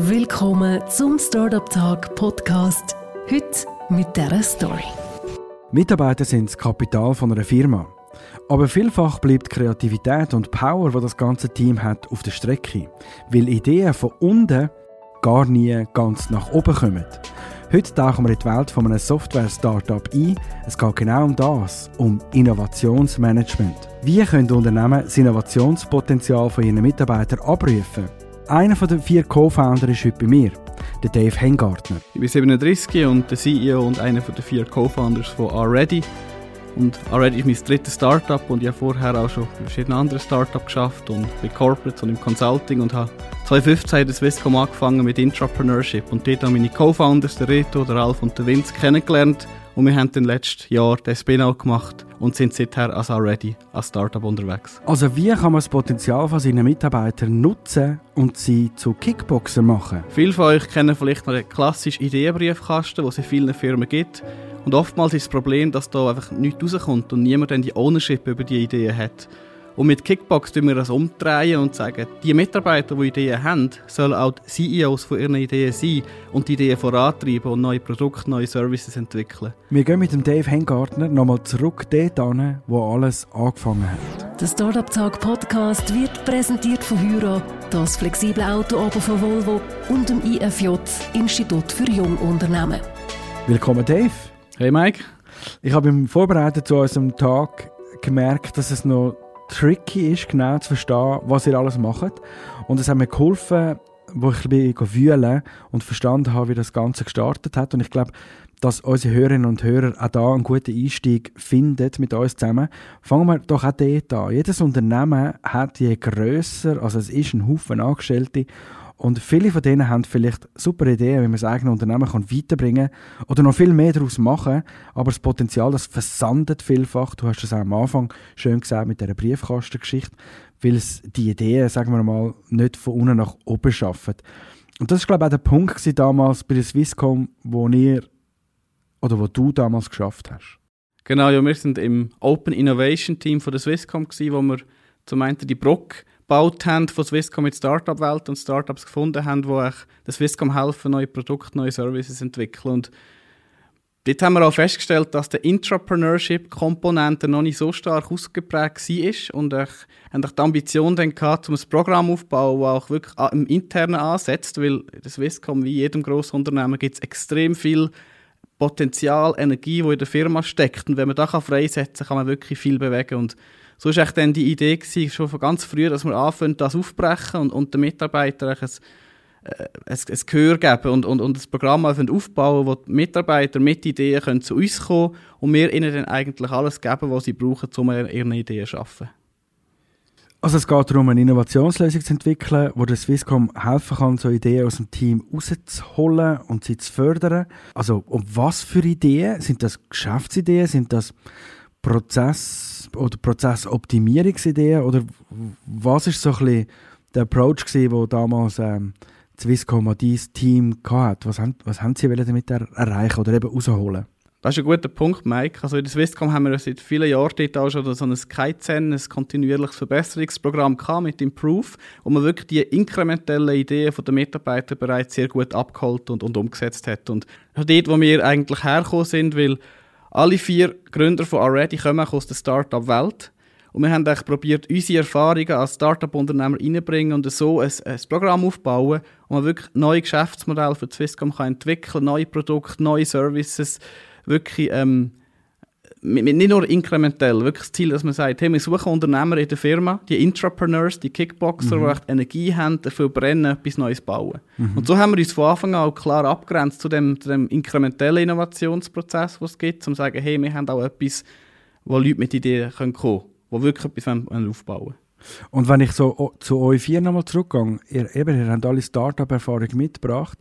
Willkommen zum Startup Tag Podcast. Heute mit dieser Story. Mitarbeiter sind das Kapital von einer Firma. Aber vielfach bleibt Kreativität und Power, die das ganze Team hat, auf der Strecke, weil Ideen von unten gar nie ganz nach oben kommen. Heute tauchen wir in die Welt von einem Software-Startup ein. Es geht genau um das, um Innovationsmanagement. Wie können Unternehmen das Innovationspotenzial von ihren Mitarbeitern abrufen? Einer der vier Co-Founder ist heute bei mir, der Dave Hengartner. Ich bin 37 und der CEO und einer der vier Co-Founders von Already. Und Already ist mein drittes Startup und ich habe vorher auch schon bei verschiedenen anderen Startups geschafft und bei Corporates und im Consulting und habe 2015 in Swisscom angefangen mit Intrapreneurship und dort haben meine Co-Founders, der Reto, der Ralf und der Vince kennengelernt und wir haben dann letztes Jahr den Spin-out gemacht und sind seither als Already als Startup unterwegs. Also wie kann man das Potenzial von seinen Mitarbeitern nutzen und sie zu Kickboxer machen? Viele von euch kennen vielleicht noch den klassischen Ideenbriefkasten, den es in vielen Firmen gibt. Und oftmals ist das Problem, dass da einfach nichts rauskommt und niemand dann die Ownership über die Ideen hat. Und mit Kickbox tun wir das umdrehen und sagen, die Mitarbeiter, die Ideen haben, sollen auch die CEOs von ihren Ideen sein und die Ideen vorantreiben und neue Produkte, neue Services entwickeln. Wir gehen mit dem Dave Hengartner nochmal zurück dort an, wo alles angefangen hat. Der Startup Tag Podcast wird präsentiert von Hyra, das flexible Auto von Volvo und dem IFJ, Institut für Jungunternehmen. Willkommen Dave. Hey Mike. Ich habe im Vorbereiten zu unserem Tag gemerkt, dass es noch tricky ist, genau zu verstehen, was ihr alles macht. Und es hat mir geholfen, wo ich bisschen wühlen und verstanden habe, wie das Ganze gestartet hat. Und ich glaube, dass unsere Hörerinnen und Hörer auch da einen guten Einstieg finden mit uns zusammen. Fangen wir doch auch dort an. Jedes Unternehmen hat je grösser, also es ist ein Haufen Angestellte und viele von denen haben vielleicht super Ideen, wie man das eigene Unternehmen kann weiterbringen kann oder noch viel mehr daraus machen. Aber das Potenzial, das versandet vielfach. Du hast es auch am Anfang schön gesagt mit dieser Briefkastengeschichte, weil es die Ideen, sagen wir mal, nicht von unten nach oben schaffen. Und das war, glaube ich, auch der Punkt damals bei der Swisscom, wo ihr oder wo du damals geschafft hast. Genau, ja, wir sind im Open Innovation Team von der Swisscom gewesen, wo wir zum einen die Brock gebaut haben von Swisscom mit Startup-Welt und Startups gefunden haben, die euch der Swisscom helfen, neue Produkte, neue Services entwickeln. Und dort haben wir auch festgestellt, dass der Intrapreneurship-Komponente noch nicht so stark ausgeprägt war und ich haben die Ambition dann gehabt, um ein Programm aufzubauen, das auch wirklich im Internen ansetzt, weil der Swisscom, wie jedem grossen Unternehmen, gibt es extrem viel Potenzial, Energie, die in der Firma steckt. Und wenn man das freisetzen kann, kann man wirklich viel bewegen. Und so war dann die Idee gewesen, schon von ganz früh, dass wir anfangen, das aufbrechen und, und den Mitarbeitern ein, äh, ein, ein Gehör geben und, und, und das Programm aufbauen, wo die Mitarbeiter mit Ideen können zu uns kommen und wir ihnen dann eigentlich alles geben, was sie brauchen, um ihre Ideen zu schaffen. Also es geht darum, eine Innovationslösung zu entwickeln, wo der Swisscom helfen kann, so Ideen aus dem Team rauszuholen und sie zu fördern. Also um was für Ideen? Sind das Geschäftsideen? Sind das Prozess- oder Prozessoptimierungsideen? Oder was ist so ein bisschen der Approach gewesen, wo damals ähm, Swisscom dieses Team hatte? Was haben, was haben sie damit erreichen oder eben rausholen? Das ist ein guter Punkt, Mike. Also in der Swisscom haben wir seit vielen Jahren auch schon so ein Kaizen, ein kontinuierliches Verbesserungsprogramm gehabt mit Improve, wo man wirklich die inkrementellen Ideen der Mitarbeiter bereits sehr gut abgeholt und, und umgesetzt hat. Und dort, wo wir eigentlich hergekommen sind, weil alle vier Gründer von Already kommen aus der Startup-Welt. Und wir haben eigentlich probiert, unsere Erfahrungen als Startup-Unternehmer reinzubringen und so ein, ein Programm aufbauen, wo man wirklich neue Geschäftsmodelle für Swisscom kann entwickeln neue Produkte, neue Services, wirklich ähm, nicht nur inkrementell, wirklich das Ziel, dass man sagt, hey, wir suchen Unternehmer in der Firma, die Intrapreneurs, die Kickboxer, mhm. die echt Energie haben, dafür brennen, etwas Neues bauen. Mhm. Und so haben wir uns von Anfang an auch klar abgrenzt zu dem, zu dem inkrementellen Innovationsprozess, was es gibt, um zu sagen, hey, wir haben auch etwas, wo Leute mit Ideen kommen können, die wirklich etwas aufbauen wollen. Und wenn ich so zu euch vier nochmal zurückgehe, ihr, eben, ihr habt alle Startup-Erfahrung mitgebracht,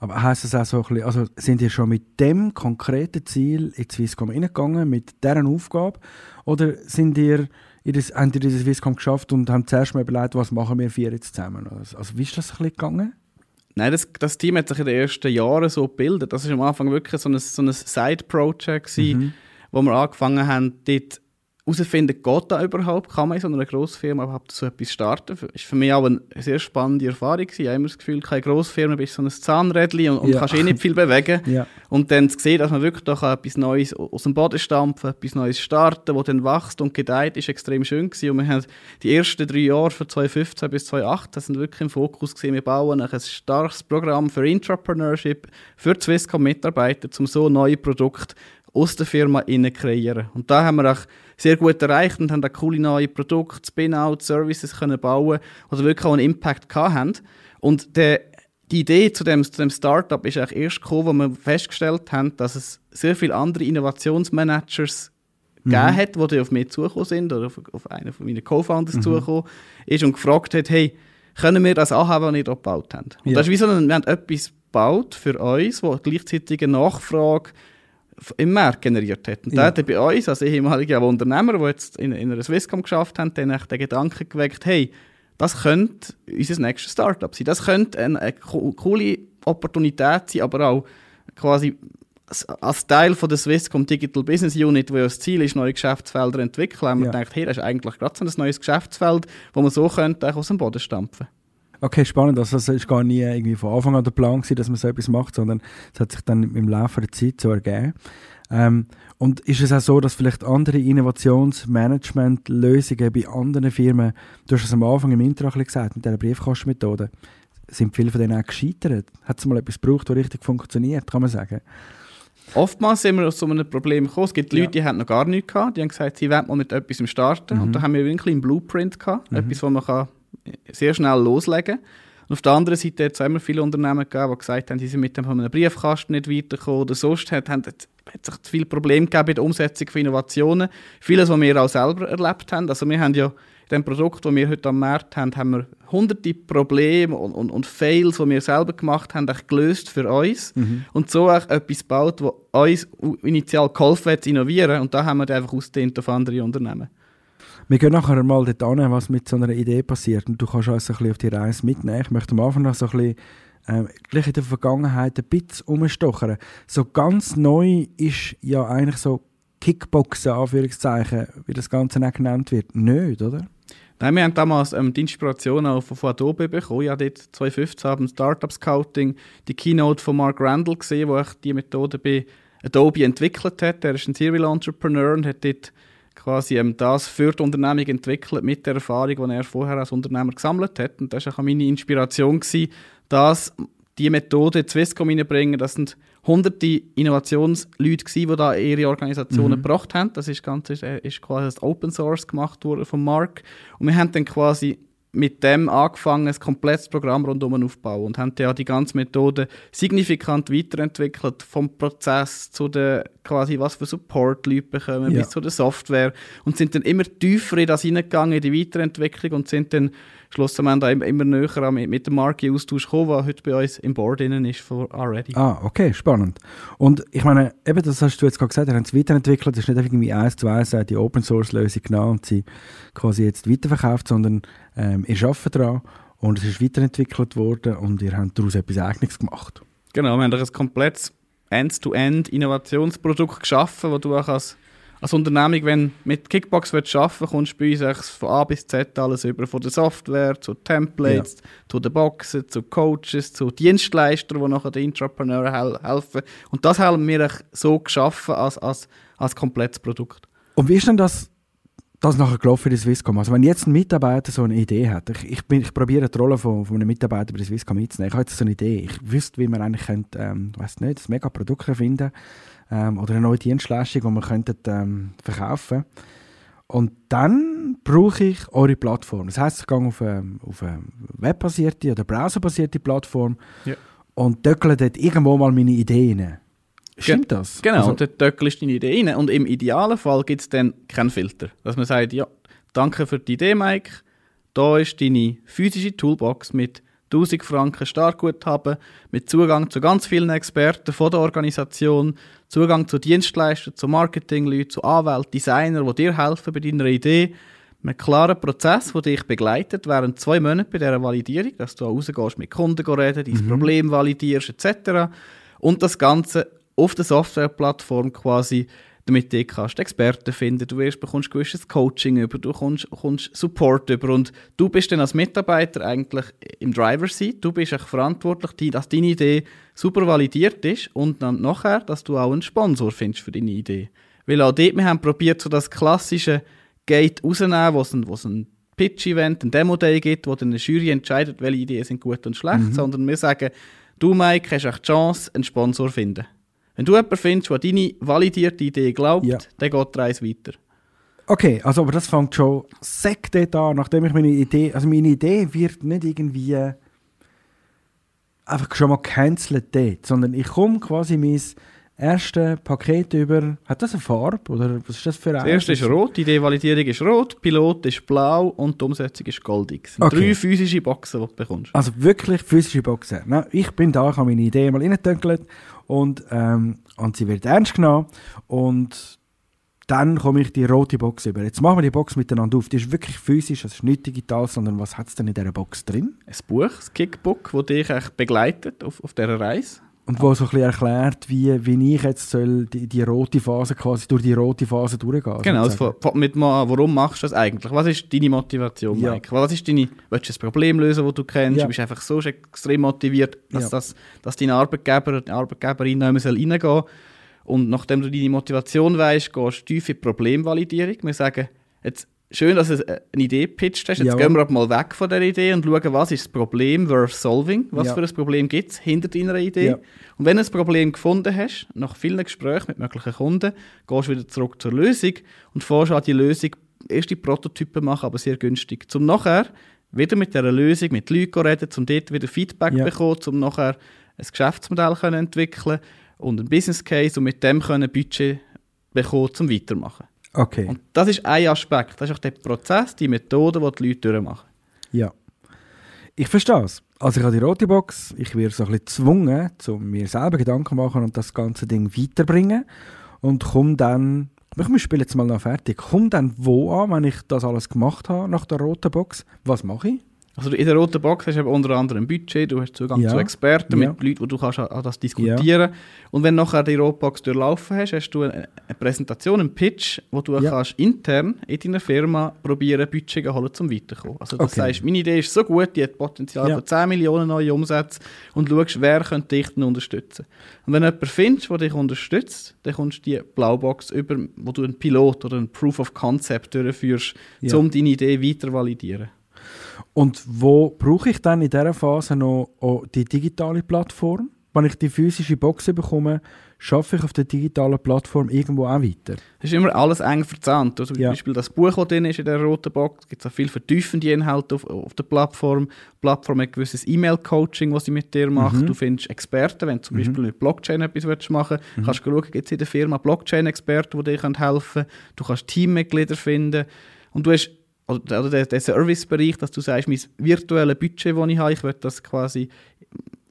aber heisst das auch so ein bisschen, also sind ihr schon mit dem konkreten Ziel in die Swisscom reingegangen, mit deren Aufgabe? Oder sind ihr, ihr das, habt ihr diese Swisscom geschafft und haben zuerst mal überlegt, was machen wir vier jetzt zusammen? Also, also wie ist das ein bisschen gegangen? Nein, das, das Team hat sich in den ersten Jahren so gebildet. Das war am Anfang wirklich so ein, so ein Side-Project, mhm. wo wir angefangen haben, dort herausfinden, geht da überhaupt? Kann man in so einer Grossfirma überhaupt so etwas starten? Das war für mich auch eine sehr spannende Erfahrung. Ich habe immer das Gefühl, keine Grossfirma, bist so ein Zahnrädchen und, und ja. kannst eh nicht viel bewegen. Ja. Und dann zu sehen, dass man wirklich doch etwas Neues aus dem Boden stampfen, etwas Neues starten, das dann wächst und gedeiht, ist extrem schön gewesen. Und wir haben die ersten drei Jahre von 2015 bis 2018 sind wirklich im Fokus gewesen. Wir bauen ein starkes Programm für Intrapreneurship, für Swisscom-Mitarbeiter, um so neue Produkte aus der Firma innen kreieren. Und da haben wir auch sehr gut erreicht und haben da coole neue Produkte, Spin-out, Services können bauen, die wirklich auch einen Impact haben. Und der, die Idee zu dem, zu dem Startup ist eigentlich erst gekommen, wo wir festgestellt haben, dass es sehr viele andere Innovationsmanagers mhm. gegeben hat, die auf mich zugekommen sind oder auf, auf einen von meinen Co-Founders mhm. zugekommen ist und gefragt hat, hey, können wir das anhaben, was ihr dort gebaut habt? Und ja. das ist wie so ein, wir haben etwas gebaut für uns, wo gleichzeitig eine Nachfrage im Markt generiert hat. Und ja. da hat bei uns, als ehemaliger Unternehmer, die jetzt in, in einer Swisscom geschafft haben, den Gedanken geweckt, hey, das könnte unser nächstes Startup sein. Das könnte eine, eine coole Opportunität sein, aber auch quasi als Teil von der Swisscom Digital Business Unit, wo ja das Ziel ist, neue Geschäftsfelder zu entwickeln, haben ja. wir gedacht, hey, das ist eigentlich gerade so ein neues Geschäftsfeld, wo man so könnte aus dem Boden stampfen Okay, spannend. Also es war gar nie irgendwie von Anfang an der Plan gewesen, dass man so etwas macht, sondern es hat sich dann im Laufe der Zeit so ergeben. Ähm, und ist es auch so, dass vielleicht andere Innovationsmanagement-Lösungen bei anderen Firmen, du hast es am Anfang im Intro gesagt, mit dieser Briefkastenmethode, sind viele von denen auch gescheitert? Hat es mal etwas gebraucht, das richtig funktioniert, kann man sagen? Oftmals sind wir aus so einem Problem gekommen. Es gibt Leute, ja. die haben noch gar nichts gehabt. Die haben gesagt, sie wollen mal mit etwas starten. Mhm. Und da haben wir wirklich einen Blueprint gehabt. Mhm. Etwas, wo man kann sehr schnell loslegen und auf der anderen Seite hat es immer viele Unternehmen gegeben, die gesagt haben, sie sind mit dem von einem Briefkasten nicht weitergekommen oder sonst hat, haben, hat sich viele Probleme gegeben bei der Umsetzung von Innovationen. Vieles, was wir auch selber erlebt haben. Also wir haben ja in dem Produkt, das wir heute am Markt haben, haben wir hunderte Probleme und, und, und Fails, die wir selber gemacht haben, gelöst für uns. Mhm. Und so auch etwas gebaut, das uns initial geholfen hat zu innovieren. Und da haben wir dann einfach ausgedehnt auf andere Unternehmen. Wir gehen nachher mal dort an, was mit so einer Idee passiert. Und du kannst uns ein bisschen auf die Reise mitnehmen. Ich möchte am Anfang noch so ein bisschen äh, gleich in der Vergangenheit ein bisschen umstochern. So ganz neu ist ja eigentlich so Kickboxen, Anführungszeichen, wie das Ganze auch genannt wird, nicht, oder? Nein, wir haben damals ähm, die Inspiration auch von, Adobe bekommen. Ja, dort 2015 haben Startup Scouting die Keynote von Mark Randall gesehen, wo ich die Methode bei Adobe entwickelt hat. Er ist ein Serial Entrepreneur und hat dort quasi ähm, das für die Unternehmung entwickelt mit der Erfahrung, die er vorher als Unternehmer gesammelt hat. Und das war auch meine Inspiration, gewesen, dass die Methode in Swisscom reinbringen. Das sind hunderte Innovationsleute gewesen, die da ihre Organisationen mhm. gebracht haben. Das ist, ganz, ist, äh, ist quasi das Open Source gemacht worden von Mark. Und wir haben dann quasi mit dem angefangen, ein komplettes Programm rundum aufzubauen und haben ja die ganze Methode signifikant weiterentwickelt, vom Prozess zu der quasi, was für Support Leute bekommen, ja. bis zu der Software und sind dann immer tiefer in das hineingegangen, in die Weiterentwicklung und sind dann schlussendlich immer näher mit, mit dem Marke-Austausch gekommen, der heute bei uns im Board innen ist von Already. Ah, okay, spannend. Und ich meine, eben das hast du jetzt gerade gesagt, ihr habt es weiterentwickelt, es ist nicht irgendwie eins zu eins die Open-Source-Lösung genommen und sie quasi jetzt weiterverkauft, sondern ähm, ihr arbeitet daran und es ist weiterentwickelt worden und ihr habt daraus etwas Eigenes gemacht. Genau, wir haben ein komplettes End-to-End-Innovationsprodukt geschaffen, das du auch als als Unternehmung, wenn du mit Kickbox arbeiten willst, kommst du bei uns von A bis Z alles über. Von der Software zu Templates, ja. zu den Boxen, zu Coaches, zu Dienstleistern, die nachher den Entrepreneuren hel helfen. Und das haben wir so geschaffen als, als, als komplettes Produkt. Und wie ist denn das, das nachher gelaufen bei der Swisscom? Also wenn jetzt ein Mitarbeiter so eine Idee hat, ich, ich, bin, ich probiere die Rolle von, von einem Mitarbeiter bei der Swisscom mitzunehmen. Ich habe jetzt so eine Idee. Ich wüsste, wie man eigentlich könnte, ähm, weiß nicht, ein mega Produkt erfinden könnte ähm, oder eine neue Dienstleistung, die wir könnten, ähm, verkaufen Und dann brauche ich eure Plattform. Das heisst, ich gehe auf eine, auf eine webbasierte oder browserbasierte Plattform ja. und döckle dort irgendwo mal meine Ideen rein. Stimmt das? Genau, also, und dort döckelst deine Idee rein. Und im idealen Fall gibt es dann keinen Filter. Dass man sagt, ja, danke für die Idee, Mike. Da ist deine physische Toolbox mit 1000 Franken Startguthaben mit Zugang zu ganz vielen Experten von der Organisation, Zugang zu Dienstleistern, zu Marketingleuten, zu Anwälten, Designern, die dir helfen bei deiner Idee. Ein klarer Prozess, der dich begleitet während zwei Monaten bei dieser Validierung, dass du rausgehst, mit Kunden reden, dein mhm. Problem validierst etc. Und das Ganze auf der Softwareplattform quasi damit du kannst Experten finden, du wirst, bekommst gewisses Coaching über, du bekommst, bekommst Support über und du bist dann als Mitarbeiter eigentlich im Driver Seat, du bist auch verantwortlich, dass deine Idee super validiert ist und dann nachher, dass du auch einen Sponsor findest für deine Idee. Weil auch dort, wir haben probiert, so das klassische Gate rauszunehmen, wo es ein, wo es ein Pitch-Event, ein Demo-Day gibt, wo dann eine Jury entscheidet, welche Ideen sind gut und schlecht, mhm. sondern wir sagen, du Mike, hast auch die Chance, einen Sponsor zu finden. Wenn du jemanden findest, der deine validierte Idee glaubt, ja. dann geht der Reise weiter. Okay, also aber das fängt schon sekt an, nachdem ich meine Idee, also meine Idee wird nicht irgendwie einfach schon mal cancelled dort, sondern ich komme quasi mein erste Paket über. Hat das eine Farbe? Oder was ist das für ein? Das erste ist rot, die Idee-Validierung ist rot, Pilot ist blau und die Umsetzung ist goldig. Das sind okay. drei physische Boxen, die du bekommst. Also wirklich physische Boxen. Na, ich bin da, ich habe meine Idee mal reingetönkelt und, ähm, und sie wird ernst genommen und dann komme ich die rote Box über. Jetzt machen wir die Box miteinander auf. Die ist wirklich physisch, das ist nicht digital, sondern was hat es denn in dieser Box drin? Ein Buch, das Kickbook, das dich begleitet auf, auf dieser Reise. Und wo so ein bisschen erklärt, wie, wie ich jetzt soll die, die rote Phase quasi durch die rote Phase durchgehen Genau, also mit mal, warum machst du das eigentlich? Was ist deine Motivation, ja. Mike? Was ist deine, willst du ein Problem lösen, das du kennst? Ja. Du bist einfach so extrem motiviert, dass, ja. das, dass dein Arbeitgeber, deine Arbeitgeberin nicht mehr reingehen soll. Und nachdem du deine Motivation weißt, gehst du tief in die Problemvalidierung. Wir sagen, jetzt schön, dass du eine Idee pitcht hast. Jetzt ja. gehen wir mal weg von der Idee und schauen, was ist das Problem worth solving? Was ja. für ein Problem gibt es hinter deiner Idee? Ja. Und wenn du ein Problem gefunden hast, nach vielen Gesprächen mit möglichen Kunden, gehst du wieder zurück zur Lösung und fährst an die Lösung erste Prototypen machen, aber sehr günstig. Zum nachher wieder mit dieser Lösung mit Leuten reden, um dort wieder Feedback zu bekommen, um nachher ein Geschäftsmodell können entwickeln und ein Business Case und mit dem können Budget bekommen, zum weitermachen. Okay. Und das ist ein Aspekt. Das ist auch der Prozess, die Methode, die die Leute durchmachen. Ja. Ich verstehe es. Also ich habe die rote Box, ich werde so ein bisschen gezwungen, um mir selber Gedanken zu machen und das ganze Ding weiterbringen und komme dann, ich spiele jetzt mal noch fertig, komme dann wo an, wenn ich das alles gemacht habe nach der roten Box, was mache ich? Also in der roten Box hast du unter anderem ein Budget, du hast Zugang ja. zu Experten ja. mit Leuten, wo du kannst an das diskutieren ja. Und wenn du nachher die rote Box durchlaufen hast, hast du eine, Präsentation, einen Pitch, wo du ja. kannst intern in deiner Firma probieren, Budget zu holen, um weiterzukommen. Also du okay. sagst, meine Idee ist so gut, die hat Potenzial von 10 Millionen neue Umsätze und schaust, wer könnte dich denn unterstützen. Und wenn du jemanden findest, der dich unterstützt, dann kommst du die Blaubox über, wo du einen Pilot oder einen Proof of Concept durchführst, um deine Idee weiter zu validieren. Und wo brauche ich dann in dieser Phase noch die digitale Plattform? Wenn ich die physische Box bekomme, schaffe ich auf der digitalen Plattform irgendwo auch weiter? Es ist immer alles eng verzahnt. Also ja. Zum Beispiel das Buch, das drin ist in der roten Box, es gibt auch viel vertiefende Inhalte auf, auf der Plattform. Die Plattform hat ein gewisses E-Mail-Coaching, was sie mit dir macht. Mhm. Du findest Experten, wenn du zum mhm. Beispiel mit Blockchain etwas machen willst, mhm. kannst du schauen, gibt es in der Firma Blockchain-Experten, die dir helfen können. Du kannst Teammitglieder finden. Und du hast oder der, der Servicebereich, dass du sagst, mein virtuelles Budget, das ich habe, ich will das quasi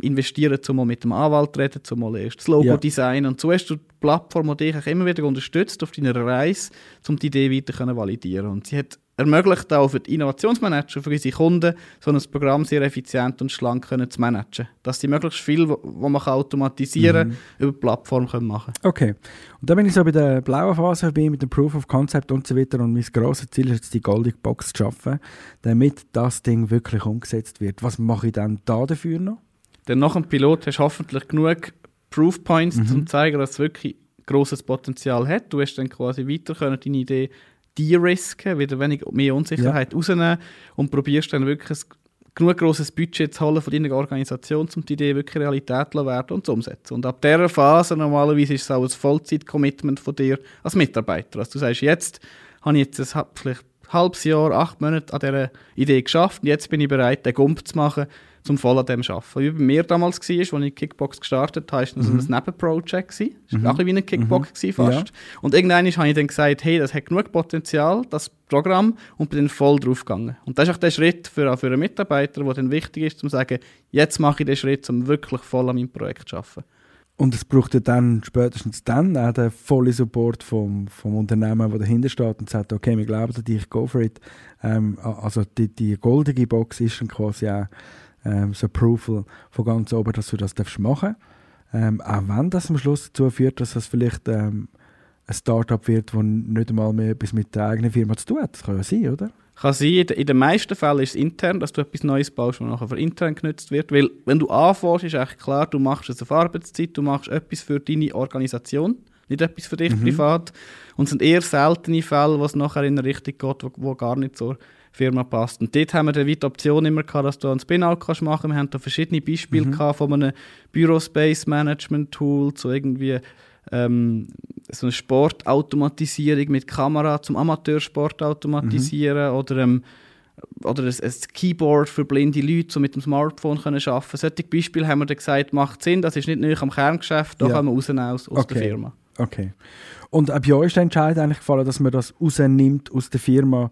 investieren, um mal mit dem Anwalt zu reden, um mal erst das Logo ja. designen. Und so hast du die Plattform, die dich immer wieder unterstützt auf deiner Reise, um die Idee weiter zu validieren. Und sie hat ermöglicht auch für die Innovationsmanager, für unsere Kunden, so ein Programm sehr effizient und schlank können zu managen. Dass sie möglichst viel, was man automatisieren kann, mhm. über die Plattform können machen Okay. Und dann bin ich so bei der blauen Phase bin, mit dem Proof of Concept und so weiter und mein grosses Ziel ist jetzt, die Goldig Box zu schaffen, damit das Ding wirklich umgesetzt wird. Was mache ich dann da dafür noch? Dann nach dem Pilot hast du hoffentlich genug Proof Points, mhm. um zu zeigen, dass es wirklich grosses Potenzial hat. Du hast dann quasi weiter können, deine Idee de-risken, wieder wenig mehr Unsicherheit ja. rausnehmen und probierst dann wirklich ein genug grosses Budget zu holen von deiner Organisation, um die Idee wirklich Realität zu werden und zu umsetzen. Und ab dieser Phase normalerweise ist es auch ein Vollzeit-Commitment von dir als Mitarbeiter. Also du sagst, jetzt habe ich jetzt ein, vielleicht ein halbes Jahr, acht Monate an dieser Idee geschafft und jetzt bin ich bereit, den Gump zu machen zum voll an dem arbeiten. Wie bei mir damals war, als ich Kickbox gestartet habe, war das mhm. ein Nebenprojekt. Das war mhm. auch wie ein Kickbox mhm. fast. Ja. Und irgendwann habe ich dann gesagt, hey, das hat genug Potenzial, das Programm, und bin dann voll drauf gegangen. Und das ist auch der Schritt für, für einen Mitarbeiter, der dann wichtig ist, um zu sagen, jetzt mache ich den Schritt, um wirklich voll an meinem Projekt zu arbeiten. Und es braucht ja dann, spätestens dann, auch den vollen Support vom, vom Unternehmen, der dahinter steht und sagt, okay, wir glauben an dich, go for it. Ähm, also die, die goldige Box ist dann quasi auch ähm, das Approval von ganz oben, dass du das darfst machen ähm, Auch wenn das am Schluss dazu führt, dass das vielleicht ähm, ein Startup wird, das nicht einmal mehr etwas mit der eigenen Firma zu tun hat. Das kann ja sein, oder? Kann sein, in den meisten Fällen ist es intern, dass du etwas Neues baust, was nachher für intern genutzt wird. Weil, wenn du anfängst, ist eigentlich klar, du machst es auf Arbeitszeit, du machst etwas für deine Organisation, nicht etwas für dich mhm. privat. Und es sind eher seltene Fälle, was nachher in eine Richtung geht, wo, wo gar nicht zur Firma passt. Und dort haben wir dann die Option immer gehabt, dass du einen Spin-out kannst machen. Wir haben da verschiedene Beispiele mhm. gehabt, von einem Büro-Space-Management-Tool zu irgendwie ähm, so eine Sportautomatisierung mit Kamera zum Amateursport automatisieren mhm. oder, ähm, oder ein, ein, Keyboard für blinde Leute, so mit dem Smartphone können arbeiten Solche Beispiele haben wir dann gesagt, macht Sinn, das ist nicht nur am Kerngeschäft, da ja. kann man rausnehmen aus, aus okay. der Firma. Okay. Und ab euch ist der Entscheid eigentlich gefallen, dass man das rausnimmt aus der Firma.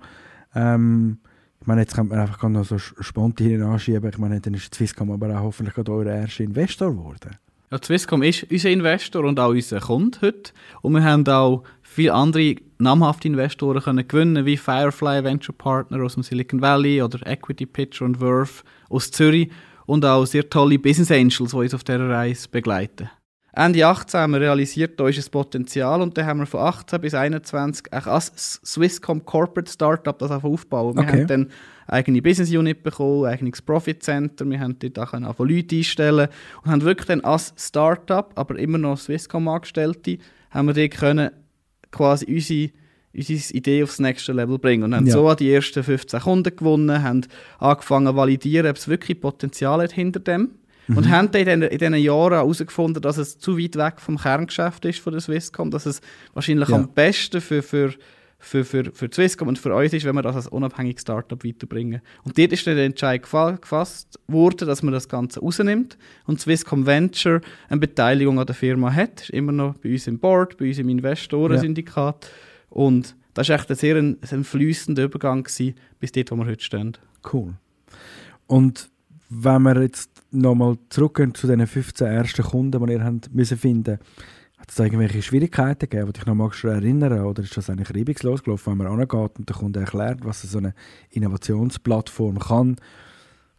Ähm, ich meine, jetzt könnte man einfach noch so spontan anschieben. Ich meine, dann ist Swisscom aber auch hoffentlich gerade euer erster Investor geworden. Ja, Swisscom ist unser Investor und auch unser Kunde heute. Und wir haben auch viele andere namhafte Investoren können gewinnen, wie Firefly Venture Partner aus dem Silicon Valley oder Equity Pitcher und Verve aus Zürich und auch sehr tolle Business Angels, die uns auf dieser Reise begleiten. Ende 18 haben wir realisiert, da ist ein Potenzial und dann haben wir von 18 bis 21 auch als Swisscom Corporate Startup das aufbauen. Wir okay. haben dann eigene Business Unit bekommen, eigenes Profit Center, wir haben dort auch von Leute einstellen und haben wirklich dann als Startup, aber immer noch Swisscom Angestellte, haben wir dort können quasi unsere unsere Idee aufs nächste Level bringen. Und haben ja. so die ersten 15 Kunden gewonnen, haben angefangen zu validieren, ob es wirklich Potenzial hat hinter dem. Mhm. Und haben dann in diesen Jahren herausgefunden, dass es zu weit weg vom Kerngeschäft ist von der Swisscom, dass es wahrscheinlich ja. am besten für, für für, für, für Swisscom und für uns ist, wenn wir das als unabhängiges Startup weiterbringen. Und dort ist dann der Entscheid gefasst worden, dass man das Ganze rausnimmt und Swisscom Venture eine Beteiligung an der Firma hat. Ist immer noch bei uns im Board, bei uns im Investorensyndikat. Ja. Und das war echt ein sehr ein, ein fließender Übergang gewesen, bis dort, wo wir heute stehen. Cool. Und wenn wir jetzt nochmal zurückgehen zu den 15 ersten Kunden, die ihr habt müssen finden hat es da irgendwelche Schwierigkeiten gegeben, die dich noch magst erinnern Oder ist das eigentlich reibungslos gelaufen, wenn man angeht und der Kunde erklärt, was so eine Innovationsplattform kann?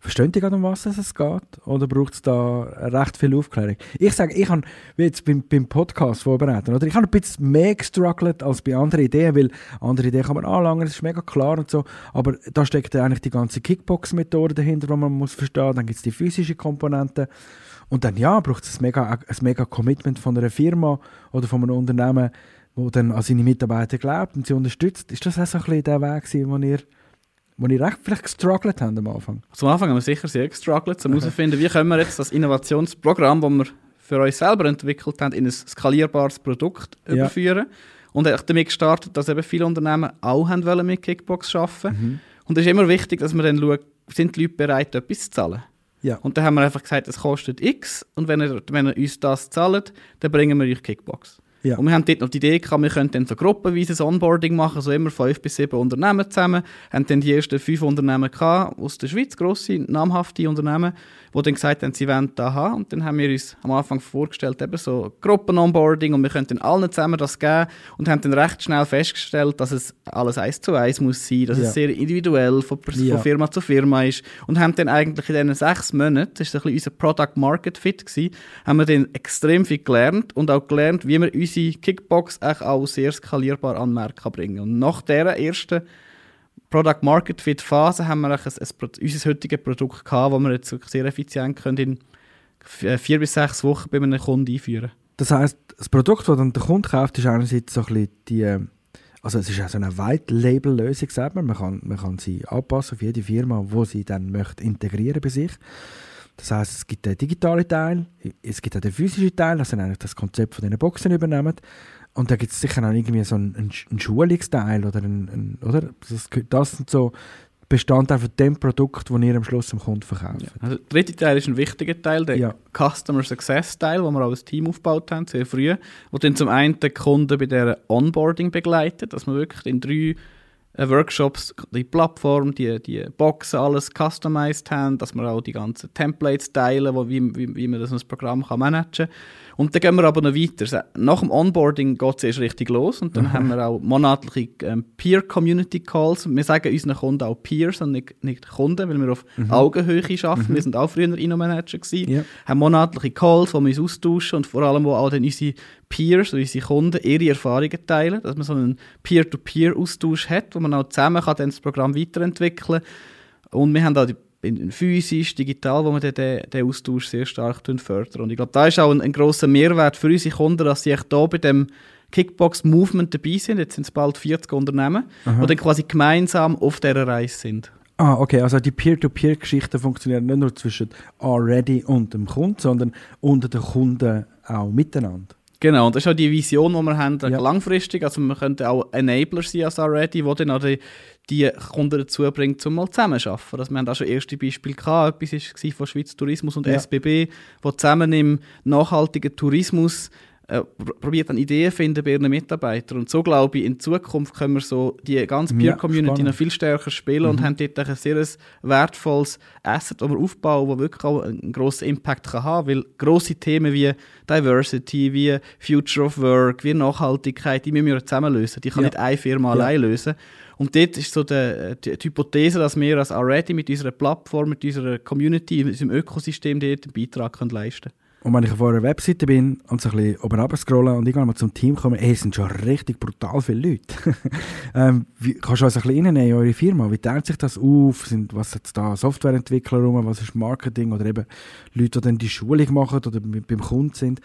Verstehen die gerade, um was es geht? Oder braucht es da recht viel Aufklärung? Ich sage, ich habe jetzt beim, beim Podcast vorbereitet, oder? Ich habe ein bisschen mehr gestruggelt als bei anderen Ideen, weil andere Ideen kann man anlangen, das ist mega klar und so. Aber da steckt eigentlich die ganze Kickbox-Methode dahinter, die man muss verstehen. Dann gibt es die physische Komponente. Und dann ja, braucht es ein mega, ein mega Commitment von einer Firma oder von einem Unternehmen, wo dann an seine Mitarbeiter glaubt und sie unterstützt. Ist das auch so ein bisschen der Weg, den ihr, wo ihr recht vielleicht gestruggelt habt am Anfang? Zum Anfang haben wir sicher sehr gestruggelt, um herauszufinden, wie können wir jetzt das Innovationsprogramm, das wir für uns selber entwickelt haben, in ein skalierbares Produkt ja. überführen. Und damit gestartet, dass eben viele Unternehmen auch haben wollen mit Kickbox arbeiten. Mhm. Und es ist immer wichtig, dass man dann schaut, sind die Leute bereit, etwas zu zahlen? Ja. Und dann haben wir einfach gesagt, es kostet X und wenn ihr, wenn ihr uns das zahlt, dann bringen wir euch Kickbox. Ja. Und wir haben dort noch die Idee gehabt, wir könnten dann so gruppenweises Onboarding machen, so immer fünf bis sieben Unternehmen zusammen. Wir haben dann die ersten fünf Unternehmen gehabt, aus der Schweiz, grosse, namhafte Unternehmen, die dann gesagt haben, sie wollen da haben. Und dann haben wir uns am Anfang vorgestellt, eben so Gruppen-Onboarding und wir könnten allen zusammen das geben und haben dann recht schnell festgestellt, dass es alles eins zu eins muss sein, dass ja. es sehr individuell von, von, Firma zu Firma ist und haben dann eigentlich in diesen sechs Monaten, das war ein bisschen unser Product-Market-Fit, haben wir dann extrem viel gelernt und auch gelernt, wie wir unsere Kickbox auch sehr skalierbar an den Markt bringen Und nach dieser ersten Product Market Fit Phase haben wir ein, ein, unser heutiges Produkt gehabt, das wir jetzt sehr effizient können in vier bis sechs Wochen bei einem Kunden einführen Das heißt, das Produkt, das dann der Kunde kauft, ist einerseits so ein bisschen die, also es ist auch eine White-Label-Lösung, sagt man. Man kann, man kann sie anpassen auf jede Firma, wo sie dann möchte integrieren bei sich. Das heißt, es gibt den digitalen Teil, es gibt auch den physischen Teil, das sind eigentlich das Konzept von diesen Boxen übernehmen. Und da gibt es sicher auch irgendwie so einen, einen, Schulungsteil oder ein, ein, oder? Das, das sind so Bestandteile von dem Produkt, das ihr am Schluss dem Kunden verkauft. Ja. Also der dritte Teil ist ein wichtiger Teil, der ja. Customer Success Teil, wo wir auch ein Team aufgebaut haben, sehr früh, wo dann zum einen den Kunden bei der Onboarding begleitet, dass wir wirklich in drei äh, Workshops die Plattform, die, die Boxen, alles customized haben, dass wir auch die ganzen Templates teilen, wo, wie, wie, wie man das, das Programm kann managen kann. Und dann gehen wir aber noch weiter. Nach dem Onboarding geht es erst richtig los und dann mhm. haben wir auch monatliche ähm, Peer-Community-Calls. Wir sagen unseren Kunden auch Peers und nicht, nicht Kunden, weil wir auf mhm. Augenhöhe arbeiten. Mhm. Wir sind auch früher Inno-Manager gewesen. Ja. haben monatliche Calls, wo wir uns austauschen und vor allem, wo auch dann unsere Peers, unsere Kunden, ihre Erfahrungen teilen, dass man so einen Peer-to-Peer-Austausch hat, wo man auch zusammen kann dann das Programm weiterentwickeln kann. Und wir haben auch die physisch, digital, wo wir den, den Austausch sehr stark fördern. Und ich glaube, da ist auch ein, ein grosser Mehrwert für unsere Kunden, dass sie echt hier bei dem Kickbox-Movement dabei sind. Jetzt sind es bald 40 Unternehmen, Aha. die dann quasi gemeinsam auf dieser Reise sind. Ah, okay, also die Peer-to-Peer-Geschichten funktionieren nicht nur zwischen Already und dem Kunden, sondern unter den Kunden auch miteinander. Genau, und das ist auch die Vision, die wir haben, ja. langfristig. Also wir könnten auch Enabler sein als Already, die dann auch die, die Kunden dazu bringt, um mal zusammenzuarbeiten. Also wir haben auch schon erste Beispiele gehabt. Etwas war von Schweiz Tourismus und ja. SBB, die zusammen im nachhaltigen Tourismus äh, probiert dann Ideen finden bei ihren Mitarbeitern. Und so glaube ich, in Zukunft können wir so die ganze Peer-Community ja, noch viel stärker spielen mhm. und haben dort ein sehr wertvolles Asset, das wir aufbauen, das wirklich auch einen grossen Impact kann haben kann. Weil grosse Themen wie Diversity, wie Future of Work, wie Nachhaltigkeit, die müssen wir zusammen lösen. Die kann ja. nicht eine Firma ja. allein lösen. Und dort ist so die, die, die, Hypothese, dass wir als Already mit unserer Plattform, mit unserer Community, mit unserem Ökosystem dort einen Beitrag können leisten können. Und wenn ich auf eurer Webseite bin und so ein bisschen oben runter scrolle und irgendwann mal zum Team komme, ey, es sind schon richtig brutal viele Leute. ähm, wie, kannst du uns ein bisschen in eure Firma? Wie teilt sich das auf? Sind, was jetzt da Softwareentwickler rum? Was ist Marketing? Oder eben Leute, die dann die Schulung machen oder beim Kunden sind?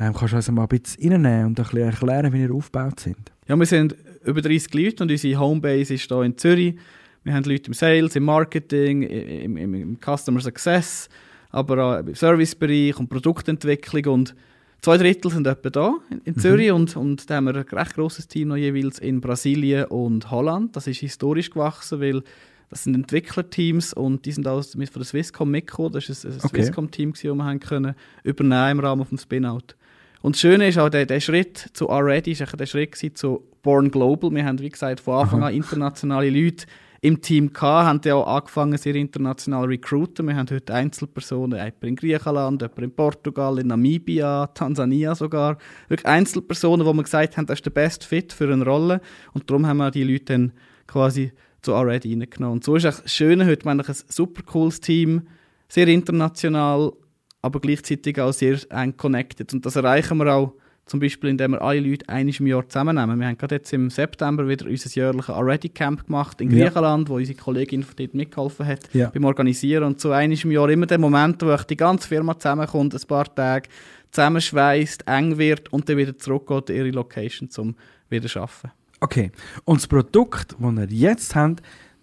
Ähm, kannst du uns mal ein bisschen reinnehmen und ein bisschen erklären, wie ihr aufgebaut sind? Ja, wir sind über 30 Leute und unsere Homebase ist hier in Zürich. Wir haben Leute im Sales, im Marketing, im, im, im Customer Success aber auch im Servicebereich und Produktentwicklung und zwei Drittel sind etwa da in, mhm. Zürich mhm. und, und da haben wir ein recht grosses Team noch jeweils in Brasilien und Holland. Das ist historisch gewachsen, weil das sind Entwicklerteams und die sind auch von der Swisscom mitgekommen. Das war ein, ein okay. Swisscom-Team, das wir haben können übernehmen im Rahmen des Spin-Out. Und das Schöne ist auch, der, der Schritt zu Already ist der Schritt zu Born Global. Wir haben, wie gesagt, von Anfang an internationale Leute im Team gehabt, haben ja auch angefangen, sehr international zu recruiten. Wir haben heute Einzelpersonen, jemand in Griechenland, jemand in Portugal, in Namibia, Tansania sogar. Wirklich Einzelpersonen, wo wir gesagt haben, das ist der best Fit für eine Rolle. Und darum haben wir die Leute dann quasi zu Already reingenommen. Und so ist es schön, heute haben wir ein super cooles Team, sehr international, aber gleichzeitig auch sehr eng connected. Und das erreichen wir auch zum Beispiel, indem wir alle Leute einmal im Jahr zusammennehmen. Wir haben gerade jetzt im September wieder unser jährliches Already Camp gemacht in Griechenland, ja. wo unsere Kollegin dort mitgeholfen hat ja. beim Organisieren. Und so einmal im Jahr immer der Moment, wo die ganze Firma zusammenkommt, ein paar Tage zusammenschweißt, eng wird und dann wieder zurückgeht in ihre Location, um wieder zu arbeiten. Okay. Und das Produkt, das wir jetzt haben,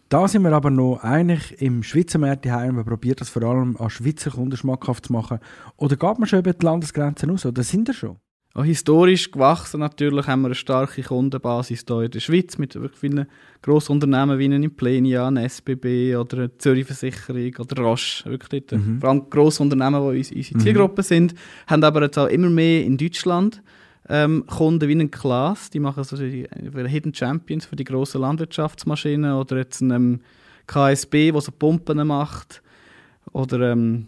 da sind wir aber noch eigentlich im Schweizer Markt daheim. Man probiert das vor allem an Schweizer Kunden schmackhaft zu machen. Oder geht man schon über die Landesgrenzen aus? Oder sind wir schon? Auch historisch gewachsen natürlich haben wir eine starke Kundenbasis hier in der Schweiz mit wirklich vielen grossen Unternehmen wie in Plenia, SBB oder Zürich Versicherung oder Roche. Wirklich dort. Mhm. Vor allem grosse Unternehmen, die unsere. Zielgruppe mhm. sind, haben aber jetzt auch immer mehr in Deutschland ähm, Kunden wie ein Klaas, die machen so die, die Hidden Champions für die grossen Landwirtschaftsmaschinen oder jetzt ein ähm, KSB, der so Pumpen macht oder ähm,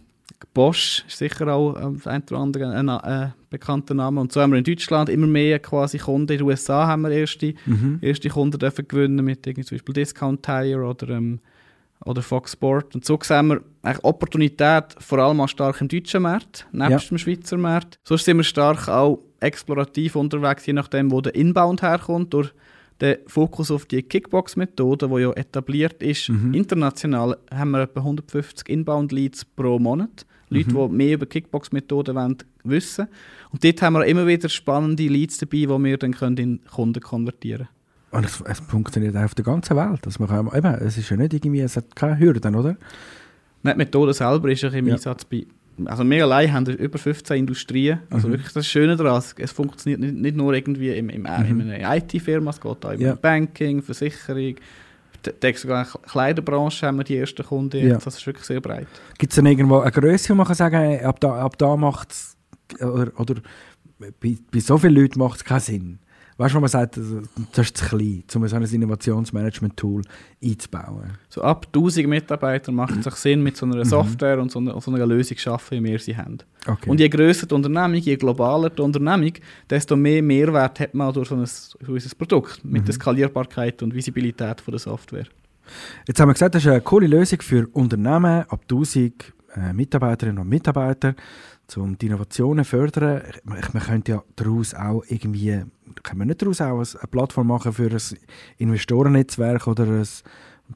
Bosch ist sicher auch ähm, ein oder andere ein äh, bekannter Name. Und so haben wir in Deutschland immer mehr quasi Kunden. In den USA haben wir erste, mhm. erste Kunden dürfen gewinnen mit zum Beispiel Discount Tire oder, ähm, oder Fox Sport. Und so sehen wir eigentlich Opportunität vor allem auch stark im deutschen Markt, nebst ja. dem Schweizer Markt. So sind wir stark auch explorativ unterwegs, je nachdem, wo der Inbound herkommt, durch den Fokus auf die Kickbox-Methode, die ja etabliert ist. Mhm. International haben wir etwa 150 Inbound-Leads pro Monat. Leute, mhm. die mehr über Kickbox-Methoden wissen Und dort haben wir immer wieder spannende Leads dabei, die wir dann können in Kunden konvertieren können. Und es, es, funktioniert auf der ganzen Welt. Also man kann, eben, es ist ja nicht irgendwie, es hat keine Hürden, oder? Nein, die Methode selber ist im ja. Einsatz bei also wir allein haben über 15 Industrien. Also mhm. wirklich das Schöne daran, es funktioniert nicht, nicht nur irgendwie im, im, mhm. in einer IT-Firma, es geht auch im ja. Banking, Versicherung, denke sogar Kleiderbranche haben wir die ersten Kunden jetzt. Ja. Das ist wirklich sehr breit. Gibt es dann irgendwo eine Größe, wo man kann sagen ab da, ab da macht es, oder, oder bei, bei so vielen Leuten macht es keinen Sinn? Weißt du, man sagt, das ist zu klein, um so ein Innovationsmanagement-Tool einzubauen? So ab 1000 Mitarbeitern macht es sich Sinn, mit so einer mhm. Software und so einer, so einer Lösung zu arbeiten, wie wir sie haben. Okay. Und je grösser die Unternehmung, je globaler die Unternehmung, desto mehr Mehrwert hat man durch so ein, durch unser Produkt, mit mhm. der Skalierbarkeit und Visibilität von der Software. Jetzt haben wir gesagt, das ist eine coole Lösung für Unternehmen ab 1000 äh, Mitarbeiterinnen und Mitarbeiter, um die Innovationen zu fördern. Man könnte ja daraus auch irgendwie, kann man nicht daraus auch eine Plattform machen für ein Investorennetzwerk oder ein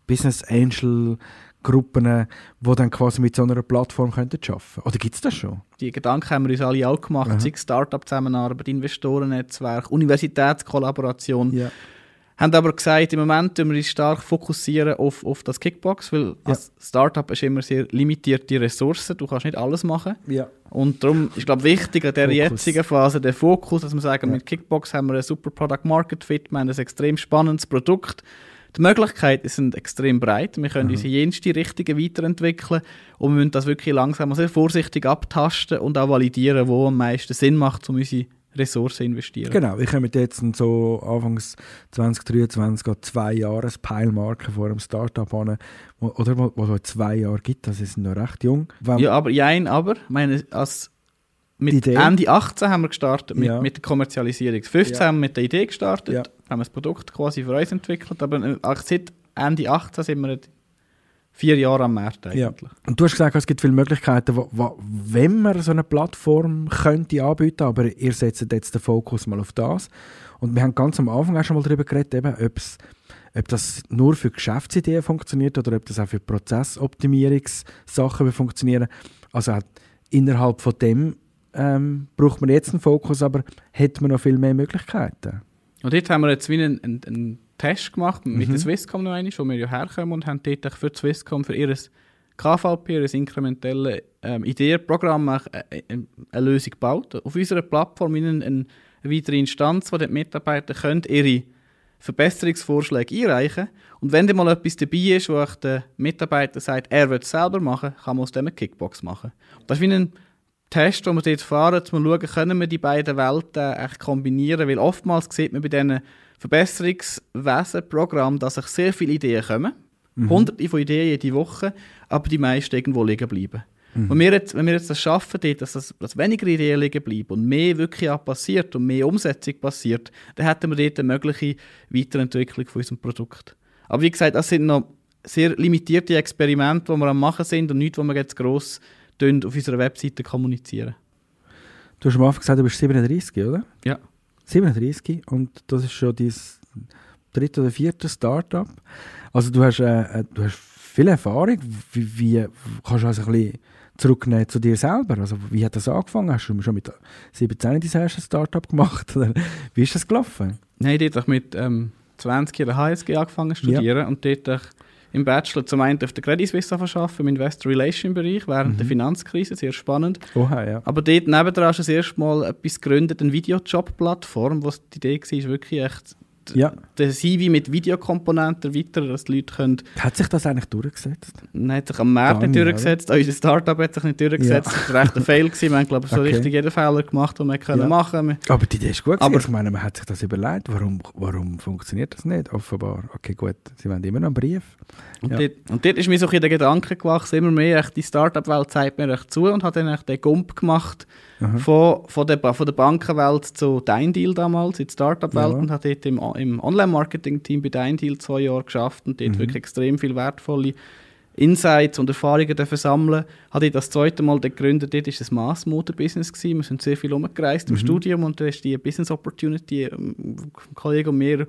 Business Angel Gruppen, die dann quasi mit so einer Plattform könnten arbeiten Oder gibt es das schon? Die Gedanken haben wir uns alle auch gemacht, mhm. sei Start-up-Zusammenarbeit, Investorennetzwerk, Universitätskollaboration. Ja. Haben aber gesagt, im Moment fokussieren wir uns stark fokussieren auf, auf das Kickbox, weil ja. als Startup ist immer sehr limitierte Ressourcen, du kannst nicht alles machen. Ja. Und darum ist glaube wichtig an der jetzigen Phase der Fokus, dass wir sagen, ja. mit Kickbox haben wir ein super Product Market Fit, wir haben ein extrem spannendes Produkt, die Möglichkeiten sind extrem breit. Wir können mhm. unsere jenste Richtungen weiterentwickeln und wir müssen das wirklich langsam sehr vorsichtig abtasten und auch validieren, wo am meisten Sinn macht, um unsere Ressourcen investieren. Genau, ich komme jetzt so Anfangs 2023 zwei Jahre Peilmarke vor einem Startup an, oder wo, wo es zwei Jahre gibt, das ist noch recht jung. Wenn ja, aber, jein, aber, meine, als mit Ende 18 haben wir gestartet mit, ja. mit der Kommerzialisierung. 15 ja. haben wir mit der Idee gestartet, ja. haben das Produkt quasi für uns entwickelt, aber äh, seit Ende 18 sind wir vier Jahre am Markt eigentlich. Ja. Und du hast gesagt, es gibt viele Möglichkeiten, wo, wo, wenn man so eine Plattform könnte anbieten, aber ihr setzt jetzt den Fokus mal auf das. Und wir haben ganz am Anfang auch schon mal darüber geredet, eben, ob das nur für Geschäftsideen funktioniert oder ob das auch für Prozessoptimierungssachen funktionieren. Also innerhalb von dem ähm, braucht man jetzt einen Fokus, aber hätte man noch viel mehr Möglichkeiten. Und dort haben wir jetzt wie einen, einen, einen Test gemacht mit mhm. der Swisscom noch einmal, wo wir ja herkommen und haben dort für die Swisscom für ihr KVP, ihr inkrementelles ähm, Ideenprogramm eine, äh, äh, eine, Lösung gebaut. Auf unserer Plattform in eine, eine weitere Instanz, wo die Mitarbeiter können ihre Verbesserungsvorschläge einreichen und wenn dann mal etwas dabei ist, wo der Mitarbeiter sagt, er will es selber machen, kann man aus dem eine Kickbox machen. Das ist wie ein Test, den wir jetzt fahren, um zu schauen, können wir die beiden Welten echt kombinieren, weil oftmals sieht man bei diesen Verbesserungswesen-Programmen, dass sich sehr viele Ideen kommen, mhm. hunderte von Ideen jede Woche, aber die meisten irgendwo liegen bleiben. Mhm. Und wir jetzt, wenn wir jetzt das schaffen, dass, das, dass weniger Ideen liegen bleiben und mehr wirklich auch passiert und mehr Umsetzung passiert, dann hätten wir dort eine mögliche Weiterentwicklung von unserem Produkt. Aber wie gesagt, das sind noch sehr limitierte Experimente, die wir am machen sind und nichts, wo wir jetzt gross auf unserer Webseite kommunizieren. Du hast am Anfang gesagt, du bist 37, oder? Ja. 37 und das ist schon dein dritte oder vierte Startup. Also du hast, äh, äh, du hast viel Erfahrung. Wie, wie kannst du also ein bisschen zurücknehmen zu dir selber? Also wie hat das angefangen? Hast du schon mit 17 dein erstes Startup gemacht? Oder wie ist das gelaufen? Nein, dort habe ich mit ähm, 20 in der HSG angefangen zu studieren ja. und dort im Bachelor zum einen auf der Credit Suisse arbeiten, im Investor Relation Bereich, während mhm. der Finanzkrise, sehr spannend. Oha, ja. Aber dort nebendran hast du das erste Mal etwas gegründet, eine Videojob-Plattform, wo die Idee war, wirklich echt ja. den CV mit Videokomponenten erweitern, dass die Leute können... Hat sich das eigentlich durchgesetzt? Nein, hat sich am Markt nicht durchgesetzt, auch unser Startup hat sich nicht durchgesetzt, ja. das war echt ein Fail gewesen. wir haben glaube ich so okay. richtig jeden Fehler gemacht, den wir können ja. machen Aber die Idee ist gut Aber ich meine, man hat sich das überlegt, warum, warum funktioniert das nicht, offenbar. Okay, gut, sie wollen immer noch einen Brief. Und, ja. dort, und dort ist mir so ein der Gedanke gewachsen, immer mehr, die Startup-Welt zeigt mir recht zu und hat dann den Gump gemacht von, von, der, von der Bankenwelt zu Dein Deal damals, in die Startup-Welt ja. und hat dort im, im Online-Marketing-Team bei Dein Deal zwei Jahre geschafft und dort mhm. wirklich extrem viel wertvolle Insights und Erfahrungen sammeln. Habe ich das zweite Mal gegründet, dort war es ein Massmoder-Business. Wir sind sehr viel umgereist im mhm. Studium und da ist die Business Opportunity, ähm, ein Kollege und mir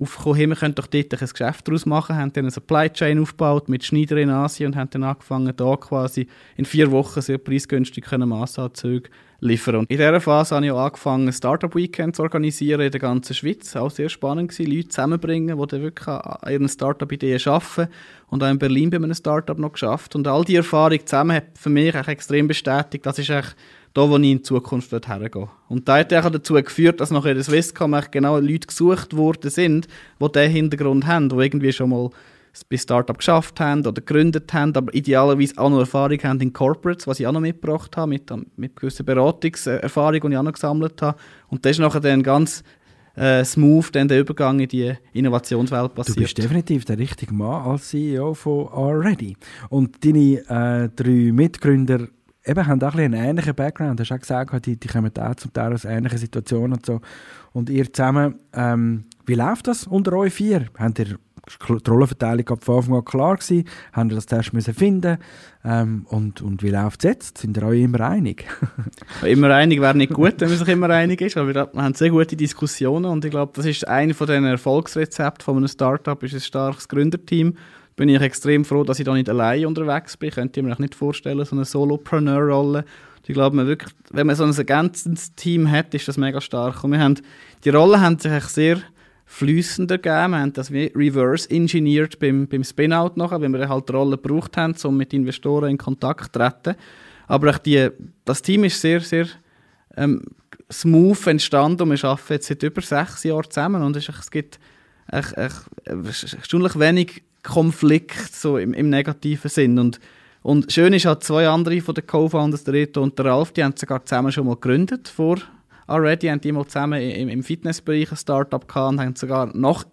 aufgekommen, hey, wir können doch dort ein Geschäft daraus machen, haben dann eine Supply Chain aufgebaut mit Schneider in Asien und haben dann angefangen, da quasi in vier Wochen sehr preisgünstig Massanzüge liefern. Und in dieser Phase habe ich auch angefangen, Startup Weekend zu organisieren in der ganzen Schweiz. Auch sehr spannend gewesen, Leute zusammenbringen, die dann wirklich an ihren Startup-Ideen arbeiten. Und auch in Berlin bei einem Startup noch geschafft. Und all die Erfahrung zusammen hat für mich extrem bestätigt, das ist echt da, wo ich in Zukunft hergehe. Und da hat auch dazu geführt, dass nachher in der Swisscom genau Leute gesucht worden sind, die diesen Hintergrund haben, die irgendwie schon mal bei Startup geschafft haben oder gegründet haben, aber idealerweise auch noch Erfahrung haben in Corporates, was ich auch noch mitgebracht habe, mit, mit gewissen Beratungserfahrung, die ich auch noch gesammelt habe. Und das ist nachher dann ganz äh, smooth dann der Übergang in die Innovationswelt passiert. Du bist definitiv der richtige Mann als CEO von Already. Und deine äh, drei Mitgründer eben, haben auch ein einen ähnlichen Background. Du hast auch gesagt, die, die kommen auch zum Teil aus ähnlichen Situationen und so. Und ihr zusammen, ähm, wie läuft das unter euch vier? Habt ihr die Rollenverteilung von Anfang an klar gewesen, haben das zuerst müssen finden ähm, und, und wie läuft es jetzt? Sind wir euch immer einig? immer einig wäre nicht gut, wenn man sich immer einig ist, aber wir, wir haben sehr gute Diskussionen und ich glaube, das ist einer von den Erfolgsrezepten von einem Startup, ist ein starkes Gründerteam. Bin ich extrem froh, dass ich da nicht allein unterwegs bin. Könnte ich mir nicht vorstellen, so eine Solopreneur-Rolle. Ich glaube, wirklich, wenn man so ein ergänzendes Team hat, ist das mega stark. Und wir haben, die Rollen haben sich sehr flüssend ergeben. Wir haben das wie reverse engineert beim, beim Spin-out nachher, weil wir halt Rollen gebraucht haben, um mit Investoren in Kontakt zu treten. Aber auch die, das Team ist sehr, sehr ähm, smooth entstanden und wir arbeiten jetzt seit über sechs Jahren zusammen und es, es gibt echt, echt, erstaunlich wenig Konflikt so im, im negativen Sinn. Und, und schön ist halt zwei andere von den Co-Founders, der Reto und der Ralf, die haben sogar zusammen schon mal gegründet vor Already haben die mal zusammen im, im Fitnessbereich ein Startup gehabt und haben sogar nach,